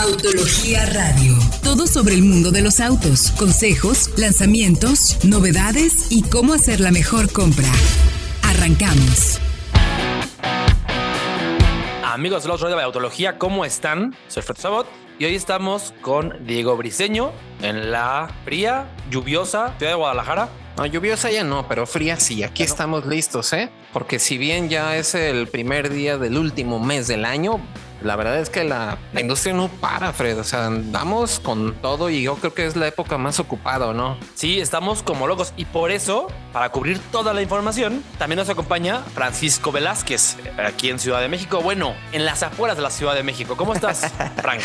Autología Radio. Todo sobre el mundo de los autos, consejos, lanzamientos, novedades y cómo hacer la mejor compra. Arrancamos. Amigos de los Radio de Autología, ¿cómo están? Soy Fred Sabot y hoy estamos con Diego Briseño en la fría, lluviosa ciudad de Guadalajara. No, lluviosa ya no, pero fría sí. Aquí estamos listos, ¿eh? Porque si bien ya es el primer día del último mes del año, la verdad es que la, industria no para, Fred. O sea, andamos con todo y yo creo que es la época más ocupada, ¿no? Sí, estamos como locos. Y por eso, para cubrir toda la información, también nos acompaña Francisco Velázquez, aquí en Ciudad de México. Bueno, en las afueras de la Ciudad de México. ¿Cómo estás, Frank?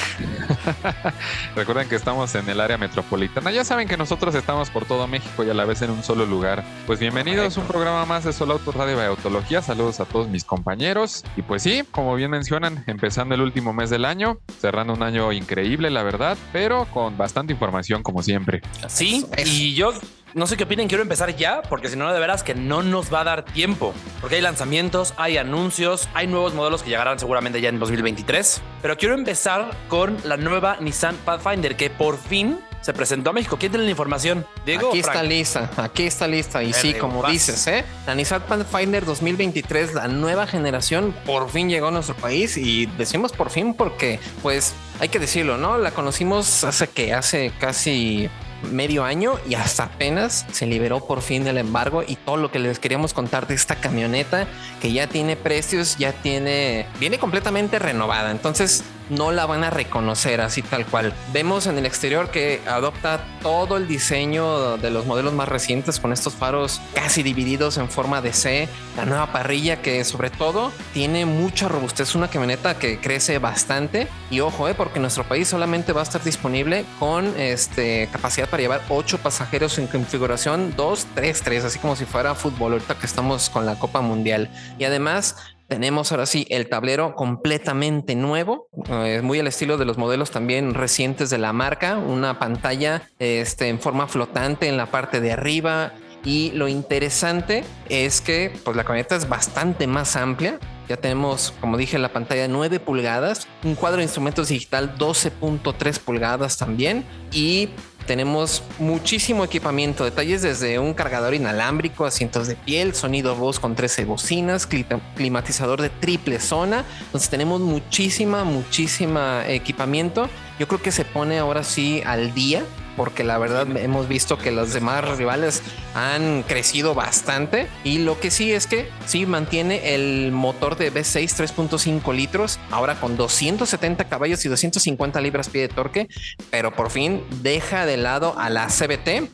Recuerden que estamos en el área metropolitana. Ya saben que nosotros estamos por todo México y a la vez en un solo lugar. Pues bienvenidos a un programa más de Solo Auto Radio de Autología. Saludos a todos mis compañeros. Y pues sí, como bien mencionan, el último mes del año, cerrando un año increíble, la verdad, pero con bastante información como siempre. Sí, y yo no sé qué opinen, quiero empezar ya, porque si no, de veras que no nos va a dar tiempo. Porque hay lanzamientos, hay anuncios, hay nuevos modelos que llegarán seguramente ya en 2023. Pero quiero empezar con la nueva Nissan Pathfinder, que por fin se presentó a México. ¿Quién tiene la información? Diego. Aquí está lista, aquí está lista. Y sí, como dices, ¿eh? la Nissan Pathfinder 2023, la nueva generación, por fin llegó a nuestro país. Y decimos por fin porque, pues, hay que decirlo, ¿no? La conocimos hace que hace casi medio año y hasta apenas se liberó por fin el embargo y todo lo que les queríamos contar de esta camioneta que ya tiene precios, ya tiene, viene completamente renovada. Entonces no la van a reconocer así tal cual. Vemos en el exterior que adopta todo el diseño de los modelos más recientes con estos faros casi divididos en forma de C, la nueva parrilla que sobre todo tiene mucha robustez, una camioneta que crece bastante y ojo, eh, porque nuestro país solamente va a estar disponible con este, capacidad para llevar 8 pasajeros en configuración 2, 3, 3, así como si fuera fútbol ahorita que estamos con la Copa Mundial. Y además tenemos ahora sí el tablero completamente nuevo, eh, muy al estilo de los modelos también recientes de la marca, una pantalla este, en forma flotante en la parte de arriba. Y lo interesante es que pues, la camioneta es bastante más amplia. Ya tenemos, como dije, la pantalla de 9 pulgadas, un cuadro de instrumentos digital 12.3 pulgadas también y tenemos muchísimo equipamiento, detalles desde un cargador inalámbrico, asientos de piel, sonido voz con 13 bocinas, climatizador de triple zona. Entonces tenemos muchísima, muchísima equipamiento. Yo creo que se pone ahora sí al día porque la verdad hemos visto que los demás rivales han crecido bastante y lo que sí es que sí mantiene el motor de V6 3.5 litros ahora con 270 caballos y 250 libras pie de torque pero por fin deja de lado a la CBT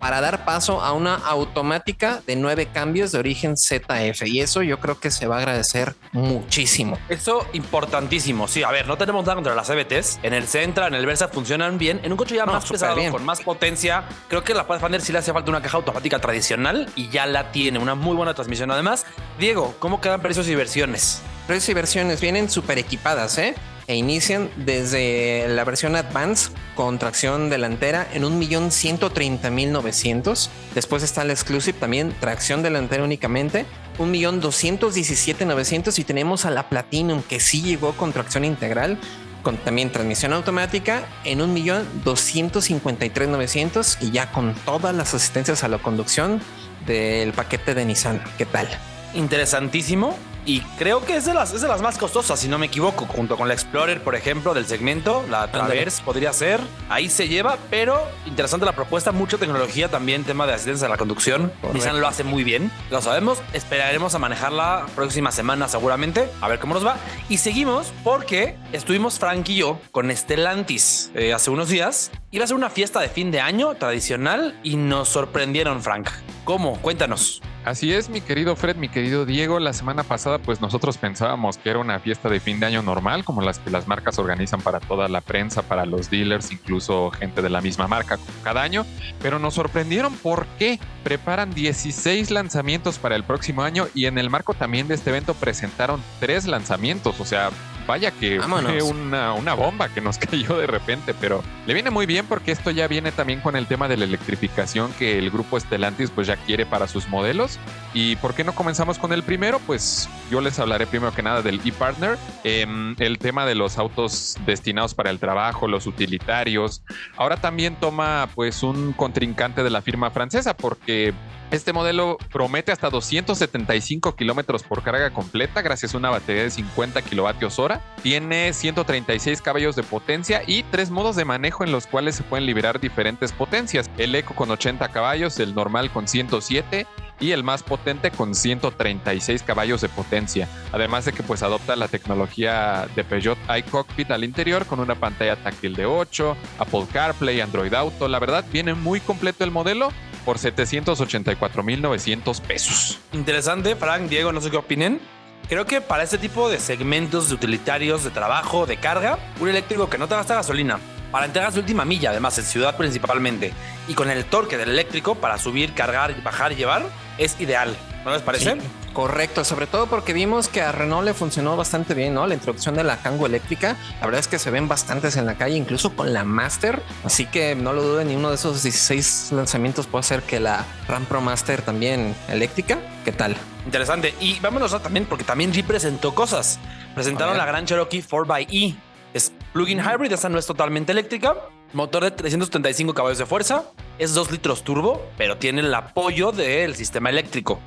para dar paso a una automática de nueve cambios de origen ZF. Y eso yo creo que se va a agradecer muchísimo. Eso importantísimo. Sí, a ver, no tenemos nada contra las CBTs. En el Centra, en el Versa funcionan bien. En un coche ya más pesado, con más potencia, creo que la Pathfinder sí le hace falta una caja automática tradicional y ya la tiene. Una muy buena transmisión. Además, Diego, ¿cómo quedan precios y versiones? Precios y versiones vienen súper equipadas, ¿eh? E inician desde la versión Advance con tracción delantera en 1.130.900. Después está la Exclusive también, tracción delantera únicamente, 1.217.900 y tenemos a la Platinum que sí llegó con tracción integral con también transmisión automática en 1.253.900 y ya con todas las asistencias a la conducción del paquete de Nissan. ¿Qué tal? Interesantísimo y creo que es de, las, es de las más costosas, si no me equivoco, junto con la Explorer, por ejemplo, del segmento, la Traverse podría ser. Ahí se lleva, pero interesante la propuesta, mucha tecnología también, tema de asistencia a la conducción. Nissan lo hace muy bien, lo sabemos. Esperaremos a manejarla próxima semana seguramente, a ver cómo nos va. Y seguimos porque estuvimos Frank y yo con Stellantis eh, hace unos días. Iba a ser una fiesta de fin de año tradicional y nos sorprendieron, Frank. ¿Cómo? Cuéntanos. Así es, mi querido Fred, mi querido Diego. La semana pasada, pues nosotros pensábamos que era una fiesta de fin de año normal, como las que las marcas organizan para toda la prensa, para los dealers, incluso gente de la misma marca cada año. Pero nos sorprendieron porque preparan 16 lanzamientos para el próximo año y en el marco también de este evento presentaron tres lanzamientos. O sea, vaya que fue una, una bomba que nos cayó de repente, pero le viene muy bien porque esto ya viene también con el tema de la electrificación que el grupo Stellantis pues ya quiere para sus modelos. ¿Y por qué no comenzamos con el primero? Pues yo les hablaré primero que nada del ePartner, eh, el tema de los autos destinados para el trabajo, los utilitarios. Ahora también toma pues un contrincante de la firma francesa porque este modelo promete hasta 275 kilómetros por carga completa gracias a una batería de 50 kilovatios hora. Tiene 136 caballos de potencia y tres modos de manejo en los cuales se pueden liberar diferentes potencias. El Eco con 80 caballos, el normal con 107 y el más potente con 136 caballos de potencia. Además de que pues adopta la tecnología de Peugeot iCockpit al interior con una pantalla táctil de 8, Apple CarPlay, Android Auto. La verdad viene muy completo el modelo por 784.900 pesos. Interesante, Frank, Diego, no sé qué opinen. Creo que para este tipo de segmentos de utilitarios, de trabajo, de carga, un eléctrico que no te gasta gasolina, para entregar su última milla, además en ciudad principalmente, y con el torque del eléctrico para subir, cargar, bajar y llevar, es ideal. ¿No les parece? correcto, sobre todo porque vimos que a Renault le funcionó bastante bien, ¿no? La introducción de la Kangoo eléctrica. La verdad es que se ven bastantes en la calle, incluso con la Master. Así que no lo duden, ni uno de esos 16 lanzamientos puede ser que la Ram Pro Master también eléctrica. ¿Qué tal? Interesante. Y vámonos a también, porque también Jeep presentó cosas. Presentaron la Gran Cherokee 4xE. Es plug-in hybrid, esta no es totalmente eléctrica. Motor de 375 caballos de fuerza. Es 2 litros turbo, pero tiene el apoyo del sistema eléctrico.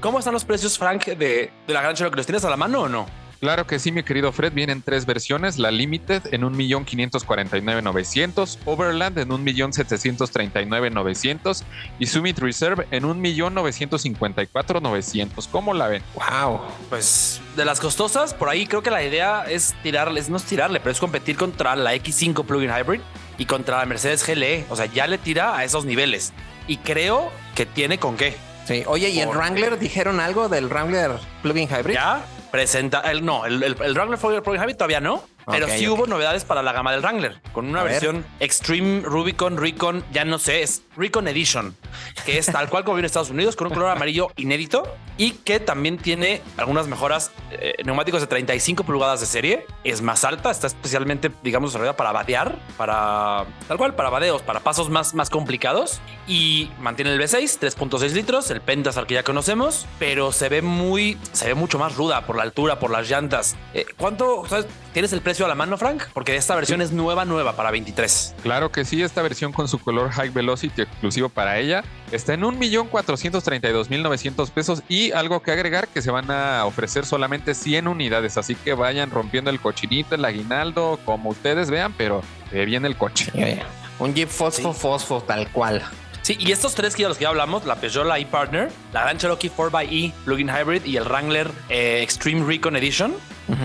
¿Cómo están los precios, Frank, de, la Gran Cherokee? ¿Los tienes a la mano o no? Claro que sí, mi querido Fred. Vienen tres versiones: la Limited en 1.549.900, Overland en 1.739.900 y Summit Reserve en 1.954.900. ¿Cómo la ven? Wow, pues de las costosas, por ahí creo que la idea es tirarles, no es tirarle, pero es competir contra la X5 Plug-in Hybrid y contra la Mercedes GLE. O sea, ya le tira a esos niveles y creo que tiene con qué. Sí, oye, ¿y el Wrangler dijeron algo del Wrangler Plug-in Hybrid? Ya, presenta, el, no, el, el, el Wrangler Plug-in Hybrid todavía no, pero sí hubo novedades para la gama del Wrangler, con una versión Extreme Rubicon Recon, ya no sé, es Recon Edition, que es tal cual como viene en Estados Unidos, con un color amarillo inédito y que también tiene algunas mejoras. Eh, neumáticos de 35 pulgadas de serie, es más alta, está especialmente, digamos, desarrollada para vadear, para tal cual, para vadeos, para pasos más, más complicados y mantiene el V6, 3.6 litros, el Pentastar que ya conocemos, pero se ve muy, se ve mucho más ruda por la altura, por las llantas. Eh, ¿Cuánto, sabes, tienes el precio a la mano, Frank? Porque esta versión es nueva, nueva para 23. Claro que sí, esta versión con su color High Velocity exclusivo para ella está en 1.432.900 pesos y algo que agregar que se van a ofrecer solamente 100 unidades, así que vayan rompiendo el cochinito, el aguinaldo, como ustedes vean, pero ve bien el coche. Un Jeep Fosfo Fosfo tal cual. Sí, y estos tres que ya los que ya hablamos, la Peugeot, la e-Partner, la Grand Cherokee 4xE Plug-in Hybrid y el Wrangler eh, Extreme Recon Edition,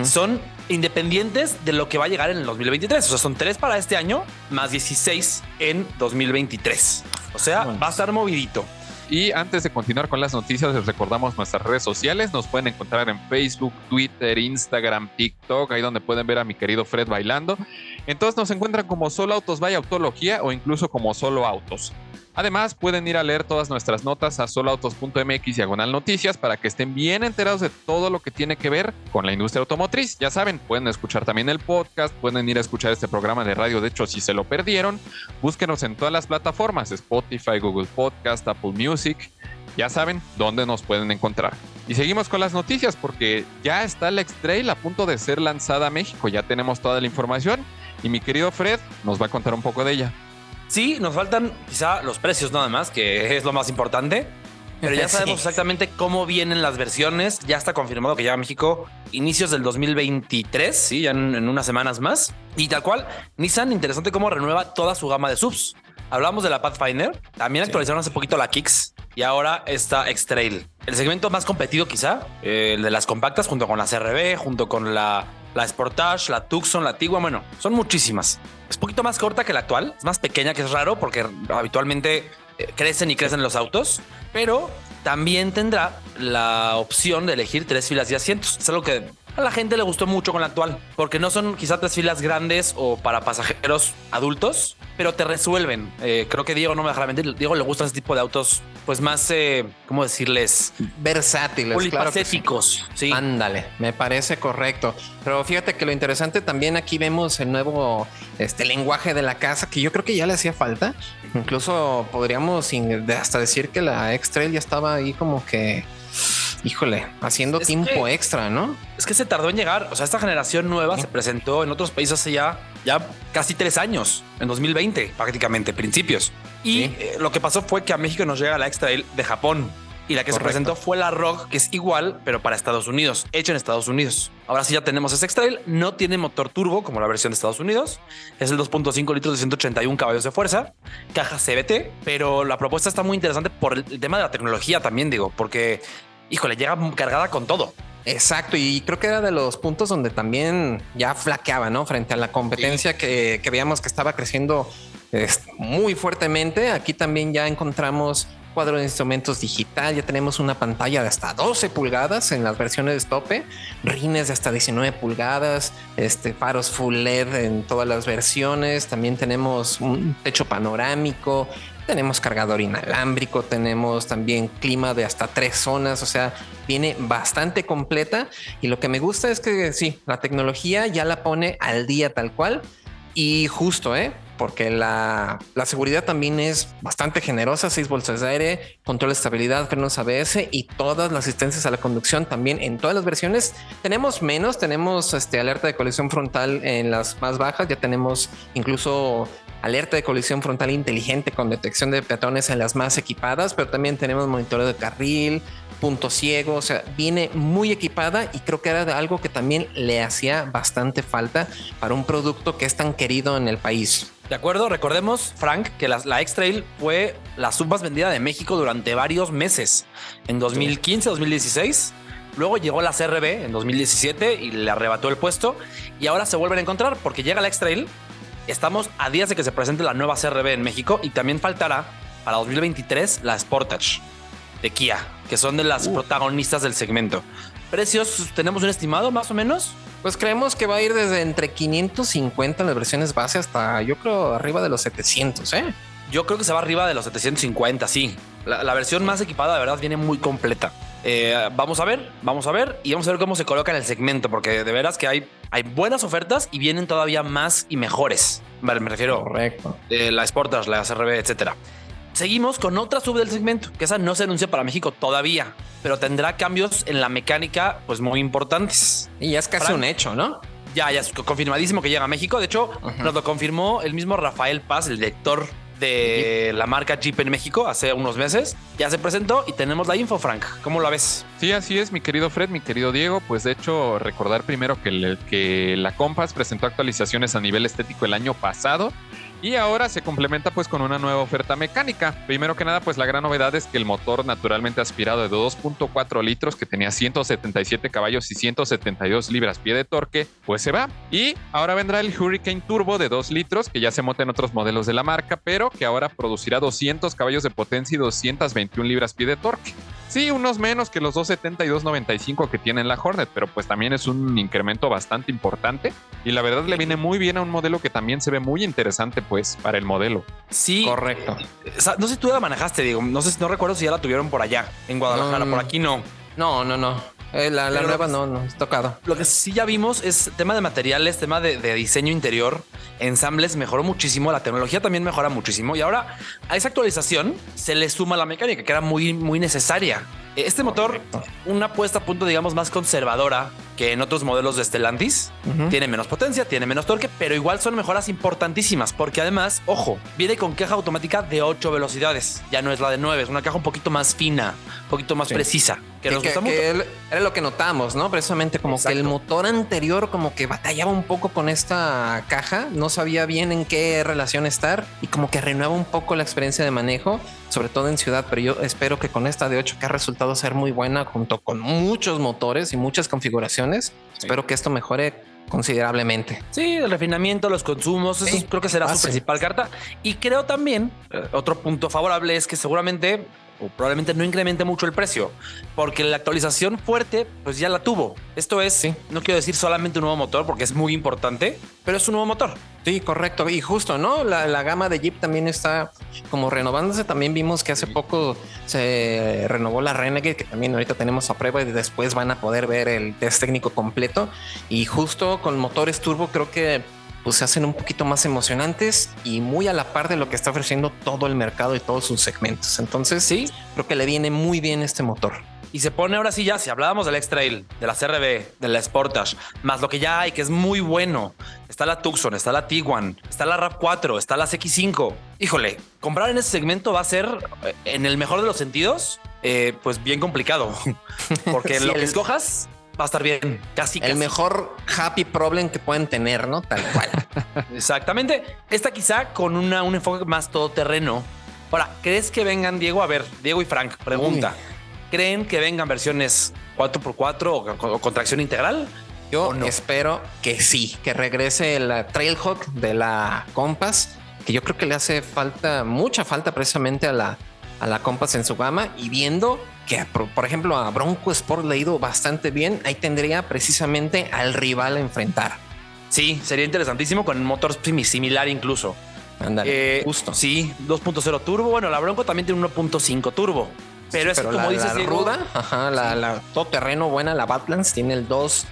son independientes de lo que va a llegar en el 2023. O sea, son tres para este año, más 16 en 2023. O sea, va a estar movidito. Y antes de continuar con las noticias, les recordamos nuestras redes sociales. Nos pueden encontrar en Facebook, Twitter, Instagram, TikTok, ahí donde pueden ver a mi querido Fred bailando. Entonces nos encuentran como Solo Autos Vaya Autología o incluso como Solo Autos. Además, pueden ir a leer todas nuestras notas a soloautos.mx diagonal noticias para que estén bien enterados de todo lo que tiene que ver con la industria automotriz. Ya saben, pueden escuchar también el podcast, pueden ir a escuchar este programa de radio. De hecho, si se lo perdieron, búsquenos en todas las plataformas: Spotify, Google Podcast, Apple Music. Ya saben dónde nos pueden encontrar. Y seguimos con las noticias porque ya está la X-Trail a punto de ser lanzada a México. Ya tenemos toda la información y mi querido Fred nos va a contar un poco de ella. Sí, nos faltan quizá los precios nada más, que es lo más importante. Pero ya sabemos exactamente cómo vienen las versiones. Ya está confirmado que llega a México inicios del 2023, sí, ya en, unas semanas más. Y tal cual, Nissan, interesante cómo renueva toda su gama de subs. Hablamos de la Pathfinder, también actualizaron hace poquito la Kicks y ahora está X-Trail. El segmento más competido quizá, el de las compactas junto con la CRB, junto con la, la Sportage, la Tucson, la Tigua, bueno, son muchísimas. Es poquito más corta que la actual, es más pequeña, que es raro porque habitualmente eh, crecen y crecen los autos, pero también tendrá la opción de elegir tres filas y asientos. Es algo que a la gente le gustó mucho con la actual, porque no son quizá tres filas grandes o para pasajeros adultos, pero te resuelven. Eh, creo que Diego no me dejará mentir. Diego le gusta ese tipo de autos, pues más, eh, ¿cómo decirles? Versátiles, polifacéticos. Claro sí. Ándale, me parece correcto. Pero fíjate que lo interesante también aquí vemos el nuevo este, lenguaje de la casa que yo creo que ya le hacía falta. Incluso podríamos hasta decir que la X-Trail ya estaba ahí como que híjole, haciendo tiempo extra, ¿no? Es que se tardó en llegar. O sea, esta generación nueva se presentó en otros países hace ya, ya casi tres años, en 2020, prácticamente, principios. Y eh, lo que pasó fue que a México nos llega la Extra de Japón. Y la que se presentó fue la Rock, que es igual, pero para Estados Unidos, hecha en Estados Unidos. Ahora sí ya tenemos ese X-Trail, no tiene motor turbo como la versión de Estados Unidos, es el 2.5 litros de 181 caballos de fuerza, caja CBT, pero la propuesta está muy interesante por el tema de la tecnología también, digo, porque híjole, llega cargada con todo. Exacto, y creo que era de los puntos donde también ya flaqueaba, ¿no? Frente a la competencia que, veíamos que estaba creciendo muy fuertemente. Aquí también ya encontramos cuadro de instrumentos digital, ya tenemos una pantalla de hasta 12 pulgadas en las versiones de tope, rines de hasta 19 pulgadas, este, faros full LED en todas las versiones, también tenemos un techo panorámico, tenemos cargador inalámbrico, tenemos también clima de hasta tres zonas, o sea, viene bastante completa. Y lo que me gusta es que sí, la tecnología ya la pone al día tal cual. Y justo, ¿eh? Porque la, la, seguridad también es bastante generosa, seis bolsas de aire, control de estabilidad, frenos ABS y todas las asistencias a la conducción también en todas las versiones. Tenemos menos, tenemos este, alerta de colisión frontal en las más bajas, ya tenemos incluso alerta de colisión frontal inteligente con detección de peatones en las más equipadas, pero también tenemos monitoreo de carril, punto ciego, o sea, viene muy equipada y creo que era algo que también le hacía bastante falta para un producto que es tan querido en el país. De acuerdo, recordemos, Frank, que la, la X-Trail fue la sub más vendida de México durante varios meses, en 2015, 2016. Luego llegó la CRB en 2017 y le arrebató el puesto. Y ahora se vuelven a encontrar porque llega la X-Trail Estamos a días de que se presente la nueva CRB en México y también faltará para 2023 la Sportage de Kia, que son de las uh. protagonistas del segmento. ¿Precios tenemos un estimado más o menos? Pues creemos que va a ir desde entre 550 en las versiones base hasta yo creo arriba de los 700, ¿eh? Yo creo que se va arriba de los 750, sí. La, versión más equipada, de verdad, viene muy completa. Eh, vamos a ver, vamos a ver y vamos a ver cómo se coloca en el segmento, porque de veras que hay, hay buenas ofertas y vienen todavía más y mejores. Vale, me refiero Correcto. Eh, la Sportage, la CRB, etcétera. Seguimos con otra sub del segmento, que esa no se anuncia para México todavía, pero tendrá cambios en la mecánica pues muy importantes. Y ya es casi un hecho, ¿no? Ya, ya es confirmadísimo que llega a México. De hecho, nos lo confirmó el mismo Rafael Paz, el director de la marca Jeep en México hace unos meses. Ya se presentó y tenemos la info, Frank. ¿Cómo la ves? Sí, así es, mi querido Fred, mi querido Diego. Pues de hecho, recordar primero que, que la Compass presentó actualizaciones a nivel estético el año pasado y ahora se complementa pues con una nueva oferta mecánica. Primero que nada, pues la gran novedad es que el motor naturalmente aspirado de 2.4 litros que tenía 177 caballos y 172 libras pie de torque, pues se va. Y ahora vendrá el Hurricane Turbo de 2 litros que ya se monta en otros modelos de la marca, pero que ahora producirá 200 caballos de potencia y 221 libras pie de torque. Sí, unos menos que los 270 y 295 que tiene la Hornet, pero pues también es un incremento bastante importante y la verdad le viene muy bien a un modelo que también se ve muy interesante pues para el modelo. Sí, correcto. No sé si tú la manejaste, digo, no sé, no recuerdo si ya la tuvieron por allá, en Guadalajara, por aquí no. No, no, no. Eh, la, nueva no, no, es tocado. Lo que sí ya vimos es tema de materiales, tema de, de, diseño interior, ensambles mejoró muchísimo, la tecnología también mejora muchísimo y ahora a esa actualización se le suma la mecánica que era muy, muy necesaria. Este motor, una puesta a punto, digamos, más conservadora que en otros modelos de Stellantis. Tiene menos potencia, tiene menos torque, pero igual son mejoras importantísimas porque además, ojo, viene con caja automática de 8 velocidades. Ya no es la de 9, es una caja un poquito más fina, un poquito más precisa. Que, nos gusta mucho. era lo que notamos, ¿no? Precisamente como que el motor anterior como que batallaba un poco con esta caja, no sabía bien en qué relación estar y como que renueva un poco la experiencia de manejo sobre todo en ciudad, pero yo espero que con esta de 8 que ha resultado ser muy buena junto con muchos motores y muchas configuraciones, espero que esto mejore considerablemente. Sí, el refinamiento, los consumos, eso creo que será su principal carta. Y creo también, eh, otro punto favorable es que seguramente o probablemente no incremente mucho el precio, porque la actualización fuerte pues ya la tuvo. Esto es, sí. no quiero decir solamente un nuevo motor porque es muy importante, pero es un nuevo motor. Sí, correcto. Y justo, ¿no? La, gama de Jeep también está como renovándose. También vimos que hace poco se renovó la Renegade, que también ahorita tenemos a prueba y después van a poder ver el test técnico completo. Y justo con motores turbo creo que pues se hacen un poquito más emocionantes y muy a la par de lo que está ofreciendo todo el mercado y todos sus segmentos. Entonces, sí, creo que le viene muy bien este motor. Y se pone ahora sí ya, si hablábamos del X-Trail, de la CRB, de la Sportage, más lo que ya hay, que es muy bueno. Está la Tucson, está la Tiguan, está la RAV4, está la CX5. Híjole, comprar en ese segmento va a ser, eh, en el mejor de los sentidos, eh, pues bien complicado. Porque lo que escojas va a estar bien. Casi, El mejor happy problem que pueden tener, ¿no? Tal cual. Exactamente. Esta quizá con una, un enfoque más todoterreno. Ahora, ¿crees que vengan, Diego? A ver, Diego y Frank, pregunta. ¿Creen que vengan versiones 4x4 o, con tracción integral? Yo espero que sí, que regrese la Trailhawk de la Compass, que yo creo que le hace falta, mucha falta precisamente a la, a la Compass en su gama y viendo que por ejemplo a Bronco Sport le ha ido bastante bien, ahí tendría precisamente al rival a enfrentar. Sí, sería interesantísimo con motor similar incluso. Ándale, eh, justo. Sí, 2.0 turbo. Bueno, la Bronco también tiene 1.5 turbo. Pero es como la, dices, la ruda, ajá, la, la todo terreno buena, la Badlands tiene el 2,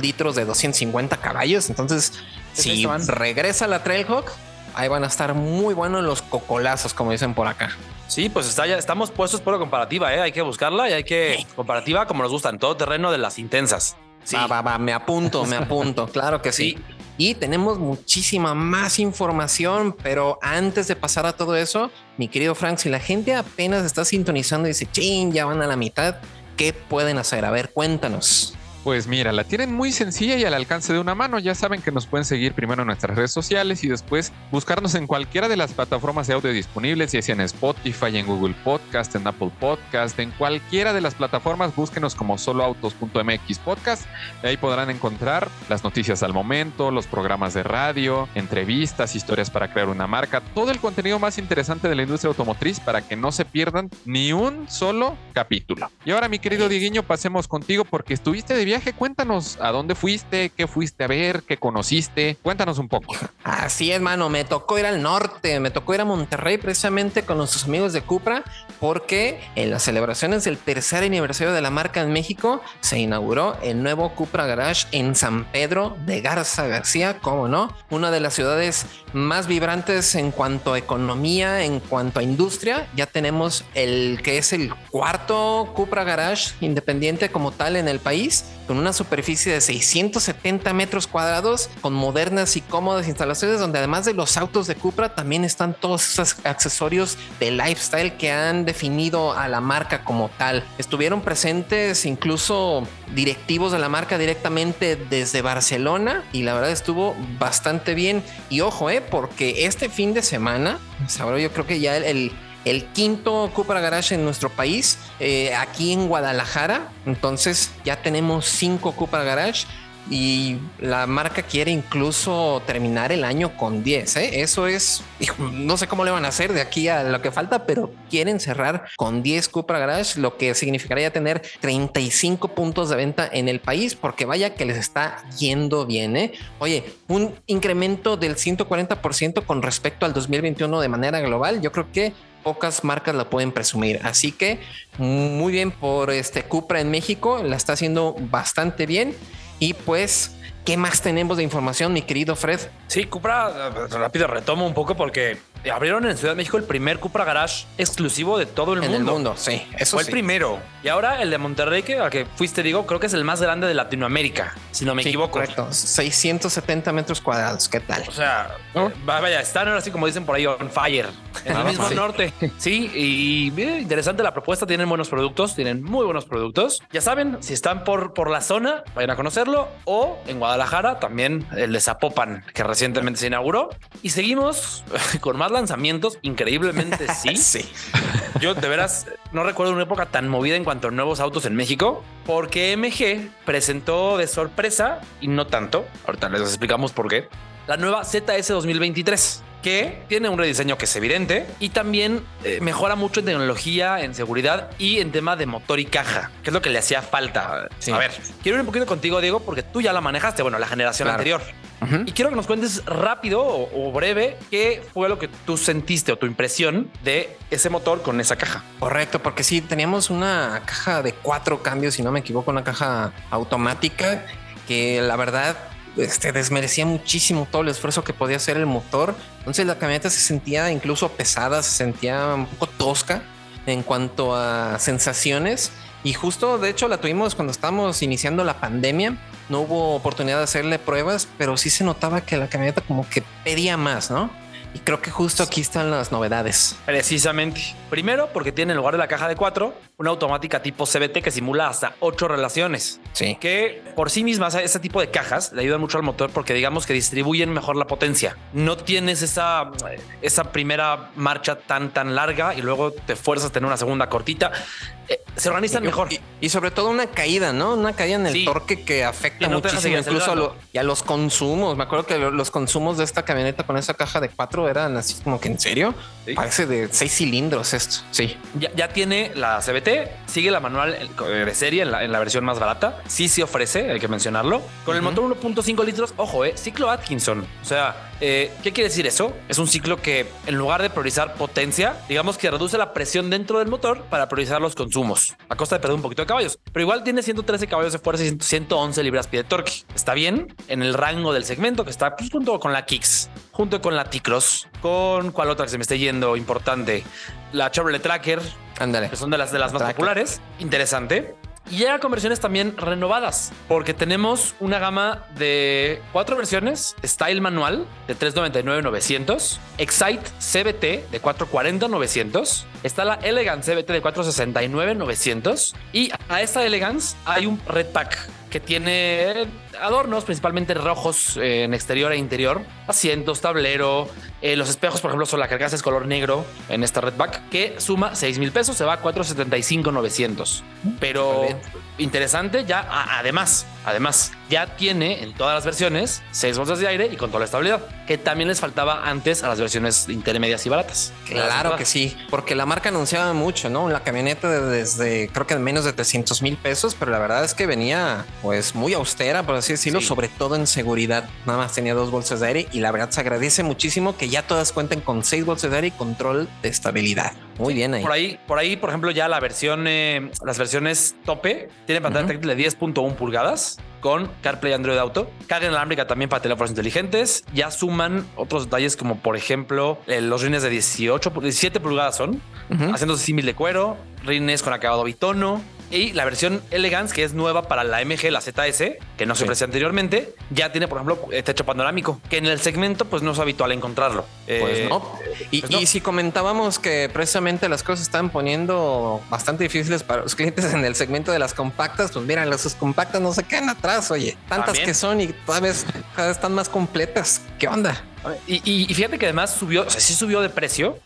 litros de 250 caballos. Entonces, si regresa la Trailhawk, ahí van a estar muy buenos los cocolazos, como dicen por acá. Sí, pues está ya, estamos puestos por la comparativa, ¿eh? hay que buscarla y hay que comparativa como nos gustan, todo terreno de las intensas. Sí. Va, va, va, me apunto, me apunto, claro que sí. Y tenemos muchísima más información, pero antes de pasar a todo eso, mi querido Frank, si la gente apenas está sintonizando y dice, ching, ya van a la mitad, ¿qué pueden hacer? A ver, cuéntanos. Pues mira, la tienen muy sencilla y al alcance de una mano. Ya saben que nos pueden seguir primero en nuestras redes sociales y después buscarnos en cualquiera de las plataformas de audio disponibles, ya sea en Spotify, en Google Podcast, en Apple Podcast, en cualquiera de las plataformas, búsquenos como soloautos.mx podcast. Ahí podrán encontrar las noticias al momento, los programas de radio, entrevistas, historias para crear una marca, todo el contenido más interesante de la industria automotriz para que no se pierdan ni un solo capítulo. Y ahora, mi querido Dieguiño, pasemos contigo porque estuviste de viaje, cuéntanos a dónde fuiste, qué fuiste a ver, qué conociste. Cuéntanos un poco. Así es, mano. Me tocó ir al norte, me tocó ir a Monterrey precisamente con nuestros amigos de Cupra, porque en las celebraciones del tercer aniversario de la marca en México se inauguró el nuevo Cupra Garage en San Pedro de Garza García, como no, una de las ciudades más vibrantes en cuanto a economía, en cuanto a industria. Ya tenemos el que es el cuarto Cupra Garage independiente como tal en el país con una superficie de 670 metros cuadrados, con modernas y cómodas instalaciones, donde además de los autos de Cupra, también están todos esos accesorios de lifestyle que han definido a la marca como tal. Estuvieron presentes incluso directivos de la marca directamente desde Barcelona y la verdad estuvo bastante bien. Y ojo, eh, porque este fin de semana, ahora yo creo que ya el quinto Cupra Garage en nuestro país, eh, aquí en Guadalajara. Entonces ya tenemos cinco Cupra Garage y la marca quiere incluso terminar el año con 10. ¿eh? Eso es, no sé cómo le van a hacer de aquí a lo que falta, pero quieren cerrar con 10 Cupra Garage, lo que significaría tener 35 puntos de venta en el país, porque vaya que les está yendo bien. ¿eh? Oye, un incremento del 140% con respecto al 2021 de manera global, yo creo que pocas marcas la pueden presumir. Así que muy bien por este Cupra en México, la está haciendo bastante bien. Y pues, ¿qué más tenemos de información, mi querido Fred? Sí, Cupra, rápido retomo un poco porque abrieron en Ciudad de México el primer Cupra Garage exclusivo de todo el en mundo. el mundo, sí. Eso Fue el primero. Y ahora el de Monterrey, que al que fuiste, digo, creo que es el más grande de Latinoamérica, si no me equivoco. Correcto. 670 metros cuadrados. ¿Qué tal? O sea, vaya, están ahora sí como dicen por ahí on fire. En el mismo norte. Sí, y, interesante la propuesta. Tienen buenos productos, tienen muy buenos productos. Ya saben, si están por, por la zona, vayan a conocerlo. O en Guadalajara, también el de Zapopan, que recientemente se inauguró. Y seguimos con más lanzamientos, increíblemente sí. sí. Yo de veras no recuerdo una época tan movida en cuanto a nuevos autos en México, porque MG presentó de sorpresa y no tanto. Ahorita les explicamos por qué. La nueva ZS 2023. que tiene un rediseño que es evidente y también eh, mejora mucho en tecnología, en seguridad y en tema de motor y caja, que es lo que le hacía falta. A ver, quiero ir un poquito contigo, Diego, porque tú ya la manejaste, bueno, la generación anterior. Y quiero que nos cuentes rápido o, breve qué fue lo que tú sentiste o tu impresión de ese motor con esa caja. Correcto, porque sí, teníamos una caja de cuatro cambios, si no me equivoco, una caja automática que la verdad este, desmerecía muchísimo todo el esfuerzo que podía hacer el motor. Entonces la camioneta se sentía incluso pesada, se sentía un poco tosca en cuanto a sensaciones. Y justo, de hecho, la tuvimos cuando estábamos iniciando la pandemia. No hubo oportunidad de hacerle pruebas, pero sí se notaba que la camioneta como que pedía más, ¿no? Y creo que justo aquí están las novedades. Precisamente. Primero, porque tiene en lugar de la caja de cuatro, una automática tipo CBT que simula hasta ocho relaciones. Sí. Que por sí mismas, ese tipo de cajas le ayudan mucho al motor porque digamos que distribuyen mejor la potencia. No tienes esa, esa primera marcha tan, tan larga y luego te fuerzas a tener una segunda cortita. Eh, se organizan mejor. Y, sobre todo una caída, ¿no? Una caída en el torque que afecta muchísimo incluso a, y a los consumos. Me acuerdo que los consumos de esta camioneta con esa caja de cuatro eran así como que en serio. Parece de seis cilindros esto. Sí. Ya, ya, tiene la CBT, sigue la manual de serie en la, en la, versión más barata. Sí se ofrece, hay que mencionarlo. Con el motor 1.5 litros, ojo, eh, ciclo Atkinson. O sea, eh, ¿Qué quiere decir eso? Es un ciclo que en lugar de priorizar potencia, digamos que reduce la presión dentro del motor para priorizar los consumos, a costa de perder un poquito de caballos. Pero igual tiene 113 caballos de fuerza y 111 libras-pie de torque. Está bien en el rango del segmento que está pues, junto con la Kicks, junto con la T-Cross, con cuál otra que se me esté yendo importante, la Chevrolet Tracker, Ándale. que son de las, de las más populares. Interesante. Y llega con versiones también renovadas, porque tenemos una gama de cuatro versiones: Style Manual de 399-900, Excite CBT de 440-900, está la Elegance CBT de 469-900 y a esta Elegance hay un Red Pack que tiene adornos, principalmente rojos eh, en exterior e interior, asientos, tablero, eh, los espejos, por ejemplo, son la carcasa es color negro en esta Redback, que suma 6 mil pesos, se va a 475 900. Pero interesante, ya además, además, ya tiene en todas las versiones 6 bolsas de aire y control de estabilidad, que también les faltaba antes a las versiones intermedias y baratas. Claro que sí, porque la marca anunciaba mucho, ¿no? La camioneta desde creo que menos de 300 mil pesos, pero la verdad es que venía pues muy austera, por así decirlo, sobre todo en seguridad. Nada más tenía dos bolsas de aire y la verdad se agradece muchísimo que ya todas cuenten con seis bolsas de aire y control de estabilidad. Muy bien ahí. Por ahí, por ahí, por ejemplo, ya la versión, eh, las versiones tope tienen pantalla táctil de 10.1 pulgadas con CarPlay Android Auto, carga inalámbrica también para teléfonos inteligentes. Ya suman otros detalles como, por ejemplo, eh, los rines de 18, 17 pulgadas son, haciendo símil de cuero, rines con acabado bitono, y la versión Elegance, que es nueva para la MG, la ZS, que no se ofrecía anteriormente, ya tiene, por ejemplo, techo panorámico, que en el segmento pues no es habitual encontrarlo. Pues eh, no. Y, pues y, si comentábamos que precisamente las cosas están poniendo bastante difíciles para los clientes en el segmento de las compactas, pues mira, las compactas no se quedan atrás, oye, tantas que son y cada vez, cada vez están más completas. ¿Qué onda? Y, y, fíjate que además subió, o sea, sí subió de precio,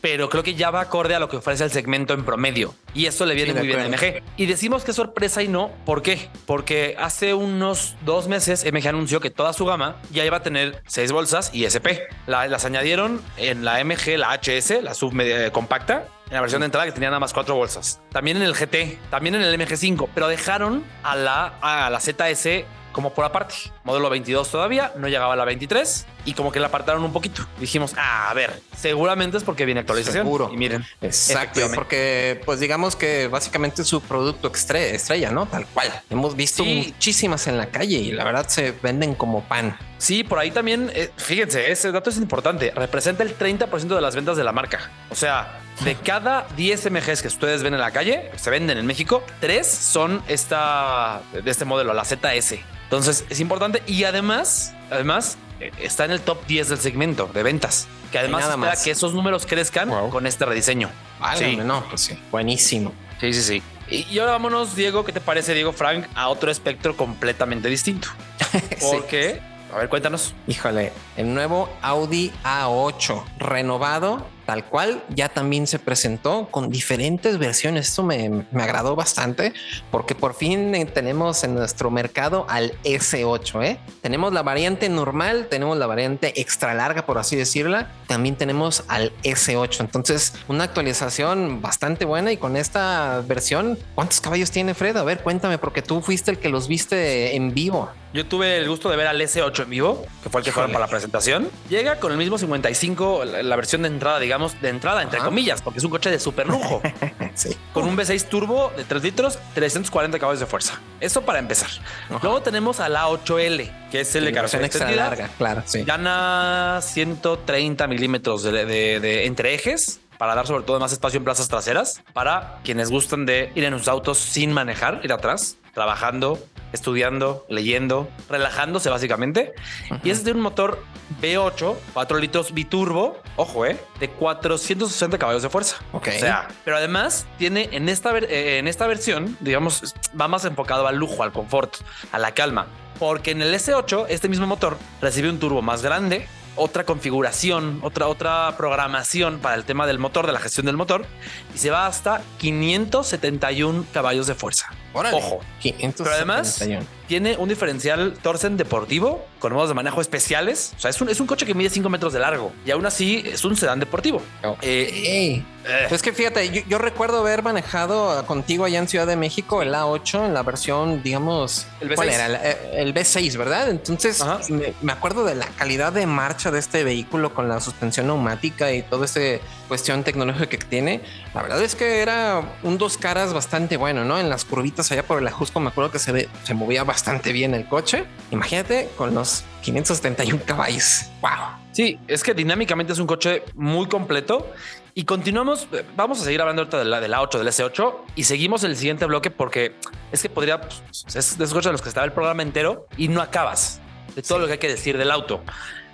pero creo que ya va acorde a lo que ofrece el segmento en promedio. Y esto le viene muy bien a MG. Y decimos que sorpresa y no. ¿Por qué? Porque hace unos dos meses MG anunció que toda su gama ya iba a tener seis bolsas y SP. las añadieron en la MG, la HS, la sub compacta, en la versión de entrada que tenía nada más cuatro bolsas. También en el GT, también en el MG5, pero dejaron a la, a la ZS como por aparte. Modelo 22 todavía, no llegaba a la 23 y como que la apartaron un poquito. Dijimos, ah, a ver, seguramente es porque viene actualización. Seguro. Y miren, exacto, porque pues digamos que básicamente es su producto estrella, ¿no? Tal cual. Hemos visto muchísimas en la calle y la verdad se venden como pan. Sí, por ahí también, eh, fíjense, ese dato es importante. Representa el 30% de las ventas de la marca. O sea, de cada 10 MGs que ustedes ven en la calle, se venden en México, tres son esta, de este modelo, la ZS. Entonces es importante y además, además eh, está en el top 10 del segmento de ventas, que además espera que esos números crezcan con este rediseño. Vale, no, pues sí, buenísimo. Sí, sí, sí. Y, ahora vámonos, Diego, ¿qué te parece, Diego Frank, a otro espectro completamente distinto? Porque, a ver, cuéntanos. Híjole, el nuevo Audi A8 renovado tal cual, ya también se presentó con diferentes versiones. Eso me, me agradó bastante porque por fin eh, tenemos en nuestro mercado al S8. ¿eh? Tenemos la variante normal, tenemos la variante extra larga, por así decirla. También tenemos al S8. Entonces, una actualización bastante buena y con esta versión, ¿cuántos caballos tiene Fred? A ver, cuéntame, porque tú fuiste el que los viste en vivo. Yo tuve el gusto de ver al S8 en vivo, que fue el que fueron para la presentación. Llega con el mismo 55, la, versión de entrada, digamos, de entrada, entre comillas, porque es un coche de super lujo. sí. Con un V6 turbo de 3 litros, 340 caballos de fuerza. Eso para empezar. Luego tenemos a la 8L, que es el de carrocería extra larga, claro. Sí. Gana 130 milímetros de entre ejes para dar sobre todo más espacio en plazas traseras para quienes gustan de ir en sus autos sin manejar, ir atrás, trabajando, estudiando, leyendo, relajándose básicamente. Y es de un motor V8, 4 litros biturbo, ojo, eh, de 460 caballos de fuerza. Ok. O sea, pero además tiene en esta, eh, en esta versión, digamos, va más enfocado al lujo, al confort, a la calma. Porque en el S8, este mismo motor recibe un turbo más grande, otra configuración, otra, otra programación para el tema del motor, de la gestión del motor, y se va hasta 571 caballos de fuerza. Ojo. Pero además tiene un diferencial Torsen deportivo con modos de manejo especiales. O sea, es un, es un coche que mide 5 metros de largo y aún así es un sedán deportivo. Oh. Eh, eh. Es que fíjate, yo, recuerdo haber manejado contigo allá en Ciudad de México el A8 en la versión, digamos, el B6. ¿cuál era? El, B6, ¿verdad? Entonces me, me, acuerdo de la calidad de marcha de este vehículo con la suspensión neumática y toda esa cuestión tecnológica que tiene. La verdad es que era un dos caras bastante bueno, ¿no? En las curvitas allá por el Ajusco me acuerdo que se, ve, se movía bastante bien el coche. Imagínate con los 571 caballos. ¡Wow! Sí, es que dinámicamente es un coche muy completo y continuamos, vamos a seguir hablando ahorita de la, de la 8, del S8 y seguimos el siguiente bloque porque es que podría, pues, es de esos coches de los que estaba el programa entero y no acabas de todo lo que hay que decir del auto.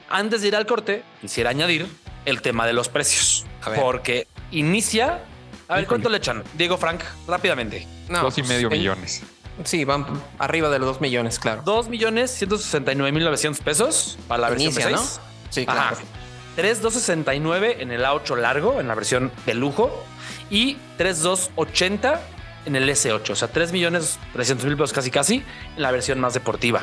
Antes de ir al corte, quisiera añadir el tema de los precios, porque inicia a ver, ¿cuánto le echan? Diego Frank, rápidamente. dos y pues, medio millones. Sí, van arriba de los dos millones, claro. Dos millones ciento sesenta y nueve mil novecientos pesos para la versión Inicia, ¿no? Sí, claro. Tres dos sesenta y nueve en el A8 largo, en la versión de lujo. Y tres dos ochenta en el S8. O sea, tres millones trescientos mil pesos casi casi en la versión más deportiva.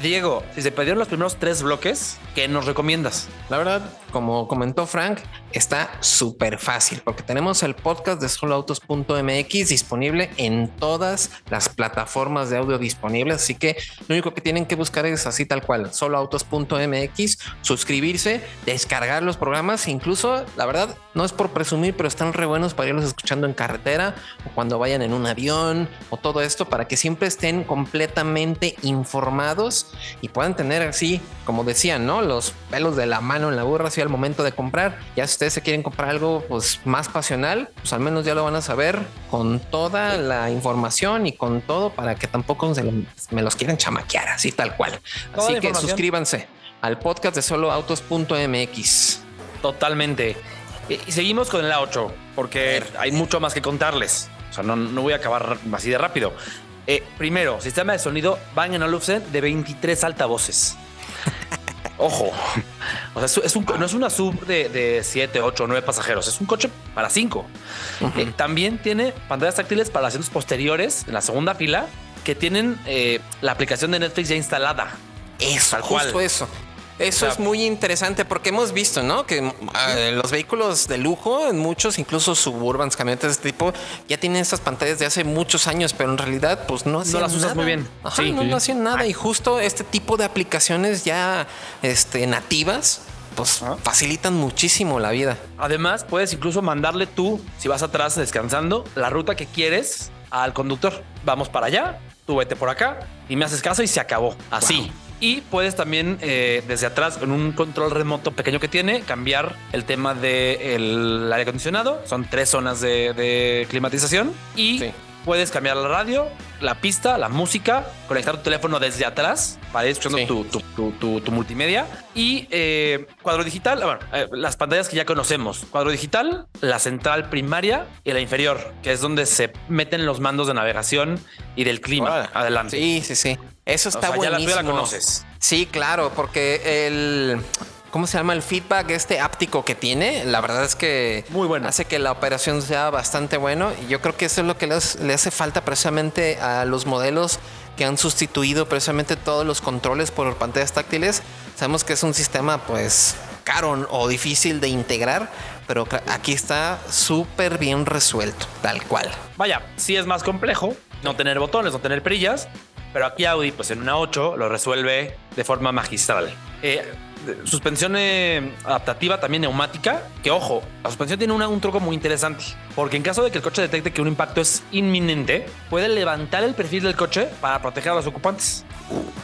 Diego, si se perdieron los primeros tres bloques, ¿qué nos recomiendas? La verdad, como comentó Frank, está súper fácil porque tenemos el podcast de soloautos.mx disponible en todas las plataformas de audio disponibles. Así que lo único que tienen que buscar es así tal cual, soloautos.mx, suscribirse, descargar los programas. Incluso, la verdad, no es por presumir, pero están re buenos para irlos escuchando en carretera o cuando vayan en un avión o todo esto para que siempre estén completamente informados y puedan tener así, como decían, ¿no? Los pelos de la mano en la burra así al momento de comprar. Ya si ustedes se quieren comprar algo pues más pasional, pues al menos ya lo van a saber con toda la información y con todo para que tampoco se me los quieran chamaquear así tal cual. Así que suscríbanse al podcast de soloautos.mx. Totalmente. Y seguimos con el A8 porque hay mucho más que contarles. O sea, no, no voy a acabar así de rápido. Eh, primero, sistema de sonido Bang Olufsen de 23 altavoces. Ojo. O sea, es un, no es una sub de, 7, 8, 9 pasajeros. Es un coche para 5. Eh, también tiene pantallas táctiles para asientos posteriores en la segunda fila que tienen eh, la aplicación de Netflix ya instalada. Eso, justo eso. Eso es muy interesante porque hemos visto, ¿no? Que ah, los vehículos de lujo, en muchos, incluso suburbans, camionetas de este tipo, ya tienen estas pantallas de hace muchos años, pero en realidad, pues no hacían No las usas muy bien. sí, no, hacían nada. Y justo este tipo de aplicaciones ya este, nativas, pues facilitan muchísimo la vida. Además, puedes incluso mandarle tú, si vas atrás descansando, la ruta que quieres al conductor. Vamos para allá, tú vete por acá y me haces caso y se acabó. Así. Y puedes también eh, desde atrás, en un control remoto pequeño que tiene, cambiar el tema del aire acondicionado. Son tres zonas de, climatización. Y puedes cambiar la radio, la pista, la música, conectar tu teléfono desde atrás para ir escuchando tu, multimedia y eh, cuadro digital, ah, bueno, eh, las pantallas que ya conocemos, cuadro digital, la central primaria y la inferior, que es donde se meten los mandos de navegación y del clima. Adelante. Sí, sí, sí. Eso está buenísimo. Ya la, conoces. Sí, claro, porque el ¿cómo se llama? El feedback este áptico que tiene, la verdad es que Muy bueno. hace que la operación sea bastante bueno. Y yo creo que eso es lo que le hace falta precisamente a los modelos que han sustituido precisamente todos los controles por pantallas táctiles. Sabemos que es un sistema pues caro o difícil de integrar, pero aquí está súper bien resuelto, tal cual. Vaya, sí es más complejo no tener botones, no tener perillas, pero aquí Audi, pues en una 8, lo resuelve de forma magistral. Eh, suspensión eh, adaptativa también neumática, que ojo, la suspensión tiene un truco muy interesante, porque en caso de que el coche detecte que un impacto es inminente, puede levantar el perfil del coche para proteger a los ocupantes.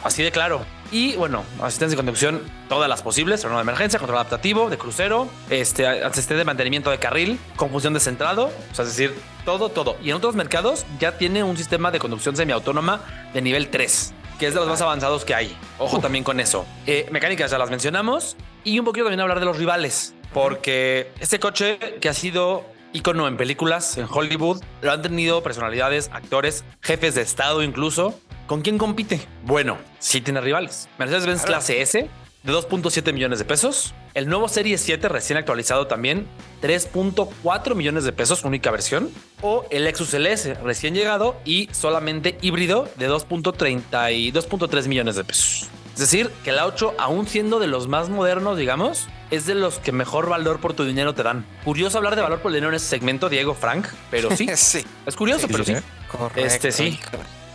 Así de claro. Y bueno, asistencia de conducción, todas las posibles, freno de emergencia, control adaptativo, de crucero, este, asistente de mantenimiento de carril, confusión de centrado, o sea, es decir, todo, todo. Y en otros mercados ya tiene un sistema de conducción semiautónoma de nivel 3, que es de los más avanzados que hay. Ojo también con eso. Eh, mecánicas ya las mencionamos y un poquito también hablar de los rivales, porque este coche que ha sido icono en películas, en Hollywood, lo han tenido personalidades, actores, jefes de estado incluso. ¿Con quién compite? Bueno, sí tiene rivales. Mercedes-Benz Clase S de 2.7 millones de pesos. El nuevo Serie 7 recién actualizado también 3.4 millones de pesos, única versión. O el Lexus LS recién llegado y solamente híbrido de 2.30 y 2.3 millones de pesos. Es decir, que la 8, aún siendo de los más modernos, digamos, es de los que mejor valor por tu dinero te dan. Curioso hablar de valor por el dinero en ese segmento, Diego Frank, pero sí. sí. Es curioso, pero sí. Correcto. Este sí.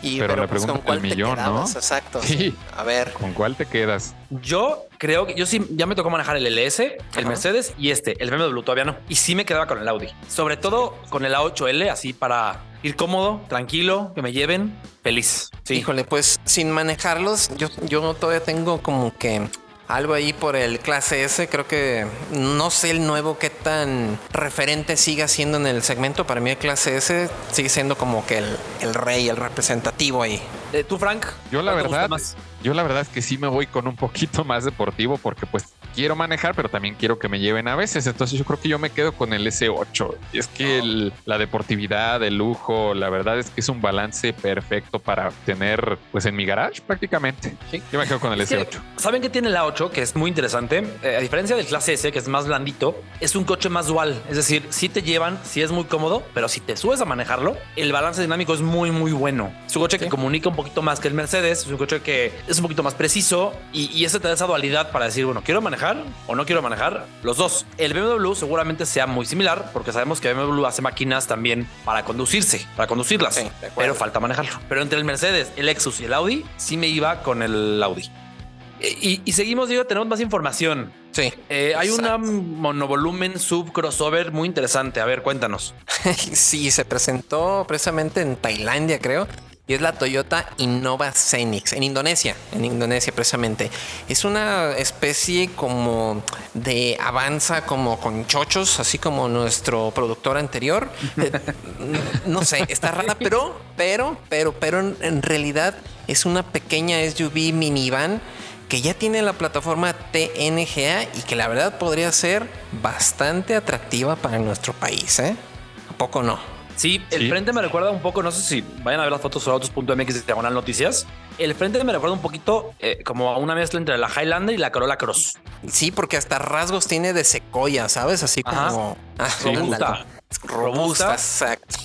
Y, Pero pero, le pues, pregunto ¿con el cuál te millón. Exacto. Sí. A ver. ¿Con cuál te quedas? Yo creo que yo sí, ya me tocó manejar el LS, el Ajá. Mercedes y este, el BMW todavía no. Y sí me quedaba con el Audi. Sobre todo con el A8L, así para ir cómodo, tranquilo, que me lleven, feliz. Sí. Híjole, pues sin manejarlos, yo, yo todavía tengo como que algo ahí por el clase S. Creo que no sé el nuevo qué tan referente siga siendo en el segmento. Para mí el clase S sigue siendo como que el, el rey, el representativo ahí. Eh, ¿Tú, Frank? Yo la ¿cuál te gusta verdad, yo la verdad es que sí me voy con un poquito más deportivo porque pues quiero manejar, pero también quiero que me lleven a veces. Entonces yo creo que yo me quedo con el S8. Y es que el- la deportividad, el lujo, la verdad es que es un balance perfecto para tener pues en mi garage prácticamente. Sí. Yo me quedo con el Es que, S8. ¿Saben qué tiene el A8? Que es muy interesante. Eh, a diferencia del clase S, que es más blandito, es un coche más dual. Es decir, si te llevan, si es muy cómodo, pero si te subes a manejarlo, el balance dinámico es muy, muy bueno. Es un coche que comunica un poquito más que el Mercedes. Es un coche que es un poquito más preciso y, y ese te da esa dualidad para decir, bueno, quiero manejar o no quiero manejar los dos. El BMW seguramente sea muy similar porque sabemos que BMW hace máquinas también para conducirse, para conducirlas, Sí, pero falta manejarlo. Pero entre el Mercedes, el Lexus y el Audi, sí me iba con el Audi. Y, y seguimos, Diego, tenemos más información. Sí. Eh, hay una monovolumen sub crossover muy interesante. A ver, cuéntanos. sí, se presentó precisamente en Tailandia, creo. Y es la Toyota Innova Zenix, en Indonesia, en Indonesia precisamente. Es una especie como de avanza como con chochos, así como nuestro productor anterior. Eh, no sé, está rara, pero, pero, pero, pero en, en realidad es una pequeña SUV minivan que ya tiene la plataforma TNGA y que la verdad podría ser bastante atractiva para nuestro país, ¿eh? ¿A poco no? Sí, el Sí. frente me recuerda un poco, no sé si vayan a ver las fotos sobre autos.mx diagonal noticias. El frente me recuerda un poquito eh, como a una mezcla entre la Highlander y la Corolla Cross. Sí, porque hasta rasgos tiene de secoya, ¿sabes? Así Ajá. como ah, Robusta. robusta, Robusta. exacto.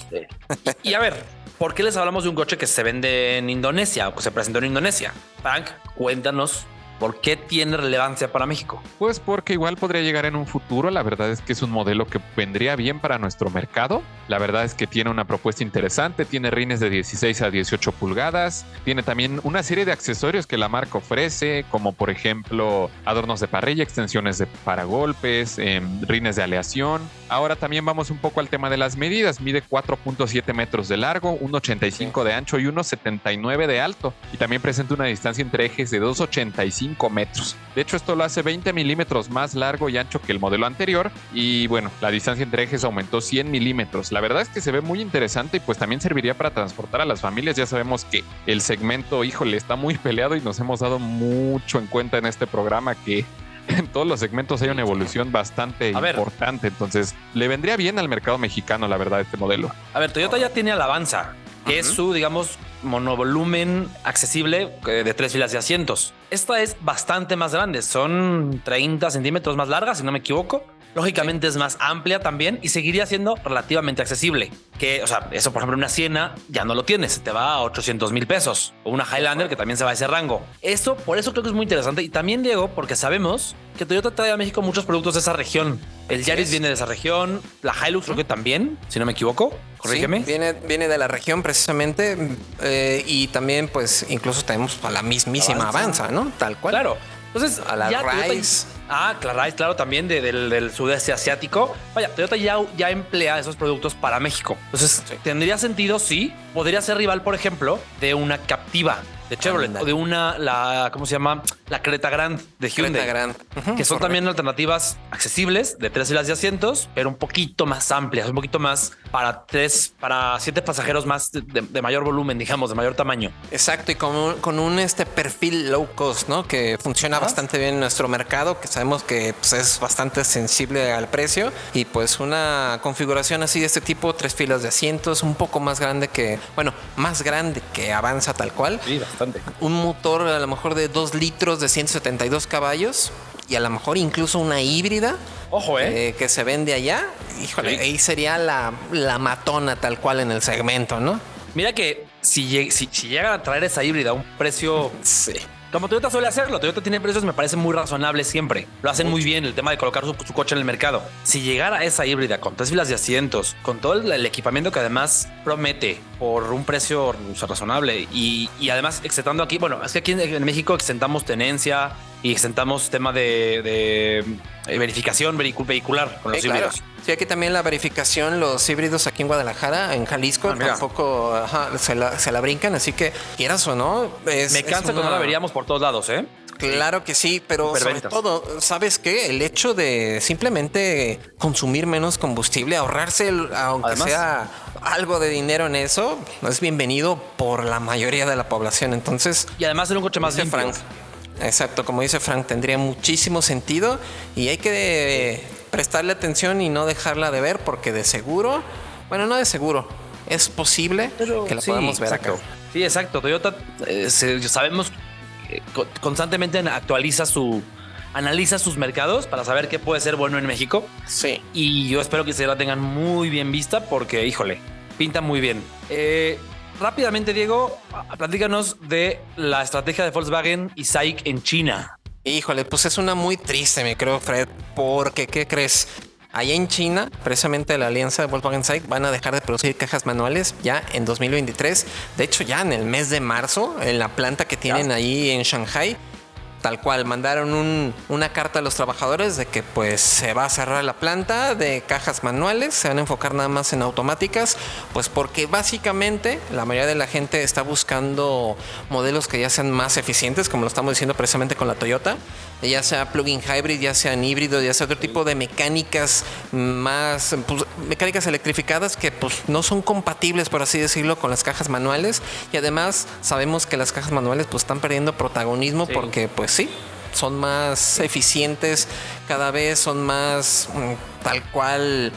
Y a ver, ¿por qué les hablamos de un coche que se vende en Indonesia o que se presentó en Indonesia? Frank, cuéntanos por qué tiene relevancia para México. Pues porque igual podría llegar en un futuro. La verdad es que es un modelo que vendría bien para nuestro mercado. La verdad es que tiene una propuesta interesante. Tiene rines de 16 a 18 pulgadas. Tiene también una serie de accesorios que la marca ofrece, como por ejemplo adornos de parrilla, extensiones de paragolpes, em, rines de aleación. Ahora también vamos un poco al tema de las medidas. Mide 4.7 metros de largo, 1.85 de ancho y 1.79 de alto. Y también presenta una distancia entre ejes de 2.85 metros. De hecho, esto lo hace 20 milímetros más largo y ancho que el modelo anterior. Y bueno, la distancia entre ejes aumentó 100 milímetros. La verdad es que se ve muy interesante y pues también serviría para transportar a las familias. Ya sabemos que el segmento, híjole, está muy peleado y nos hemos dado mucho en cuenta en este programa que en todos los segmentos hay una evolución bastante A ver. importante. Entonces, le vendría bien al mercado mexicano, la verdad, este modelo. A ver, Toyota ya tiene Alabanza, que es su, digamos, monovolumen accesible eh, de tres filas de asientos. Esta es bastante más grande, son 30 centímetros más larga, si no me equivoco. Lógicamente es más amplia también y seguiría siendo relativamente accesible. Que, o sea, eso por ejemplo una Siena ya no lo tienes, te va a 800 mil pesos. O una Highlander que también se va a ese rango. Eso, por eso creo que es muy interesante. Y también, Diego, porque sabemos que Toyota trae a México muchos productos de esa región. El Yaris viene de esa región, la Hilux creo que también, si no me equivoco. Corrígeme. viene, viene de la región precisamente eh, y también pues incluso tenemos a la mismísima Avanza, ¿no? Tal cual. Claro. Entonces, a la Rise. Ah, la Rise, claro, también del, sudeste asiático. Vaya, Toyota ya, ya emplea esos productos para México. Entonces, tendría sentido, sí. Podría ser rival, por ejemplo, de una Captiva de Chevrolet o de una, la, ¿cómo se llama? La Creta Grand de Hyundai. Creta Grand. que son también alternativas accesibles de tres filas de asientos, pero un poquito más amplias, un poquito más para tres, para siete pasajeros más de, mayor volumen, digamos, de mayor tamaño. Exacto, y con un, con un este perfil low cost, ¿no? Que funciona bastante bien en nuestro mercado, que sabemos que pues, es bastante sensible al precio y pues una configuración así de este tipo, tres filas de asientos, un poco más grande que, bueno, más grande que avanza tal cual. Sí, un motor a lo mejor de 2 litros de 172 caballos y a lo mejor incluso una híbrida. Ojo, ¿eh? eh que se vende allá. Híjole, ahí sería la, matona tal cual en el segmento, ¿no? Mira que si, si, si llegan a traer esa híbrida a un precio sí. Como Toyota suele hacerlo, Toyota tiene precios me parece muy razonables siempre. Lo hacen muy bien el tema de colocar su, coche en el mercado. Si llegara esa híbrida con tres filas de asientos, con todo el, equipamiento que además promete por un precio razonable y, además exentando aquí, bueno, es que aquí en, México exentamos tenencia y exentamos tema de, verificación vehicular con los híbridos. Sí, aquí también la verificación, los híbridos aquí en Guadalajara, en Jalisco, ah, tampoco se, la, brincan, así que quieras o no. Me cansa que no la veríamos por todos lados, ¿eh? Claro que sí, pero sobre todo, ¿sabes qué? El hecho de simplemente consumir menos combustible, ahorrarse, aunque sea algo de dinero en eso, es bienvenido por la mayoría de la población. Entonces. Y además ser un coche más limpio. Frank. Exacto, como dice Frank, tendría muchísimo sentido y hay que prestarle atención y no dejarla de ver porque de seguro, bueno, no de seguro, es posible que la podamos ver acá. Sí, exacto. Toyota eh, sabemos que constantemente actualiza su analiza sus mercados para saber qué puede ser bueno en México. Sí. Y yo espero que se la tengan muy bien vista porque, híjole, pinta muy bien. Eh, rápidamente, Diego, platícanos de la estrategia de Volkswagen y SAIC en China. Híjole, pues es una muy triste, me creo, Fred, porque ¿qué crees? Allá en China, precisamente la alianza de Volkswagen SAIC van a dejar de producir cajas manuales ya en 2023. De hecho, ya en el mes de marzo, en la planta que tienen ahí en Shanghai, tal cual, mandaron una carta a los trabajadores de que pues se va a cerrar la planta de cajas manuales, se van a enfocar nada más en automáticas, pues porque básicamente la mayoría de la gente está buscando modelos que ya sean más eficientes, como lo estamos diciendo precisamente con la Toyota, ya sea plug-in hybrid, ya sean híbridos, ya sea otro tipo de mecánicas más, pues, mecánicas electrificadas que pues no son compatibles, por así decirlo, con las cajas manuales. Y además sabemos que las cajas manuales pues están perdiendo protagonismo porque pues pues sí, son más eficientes, cada vez son más mm, tal cual,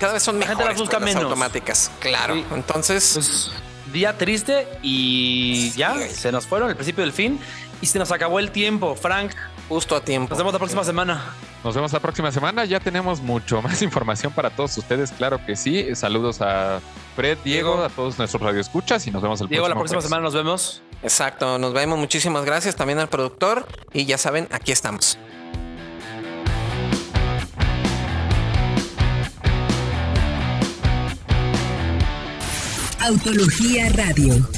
cada vez son mejores las busca menos. automáticas. Claro, entonces... Pues, día triste y ya, se nos fueron el principio del fin y se nos acabó el tiempo, Frank. Justo a tiempo. Nos vemos la próxima semana. Nos vemos la próxima semana. Ya tenemos mucho más información para todos ustedes, claro que sí. Saludos a Fred, Diego, a todos nuestros radioescuchas y nos vemos el Diego, la próxima semana nos vemos. Exacto, nos vemos. Muchísimas gracias también al productor. Y ya saben, aquí estamos. Autología Radio.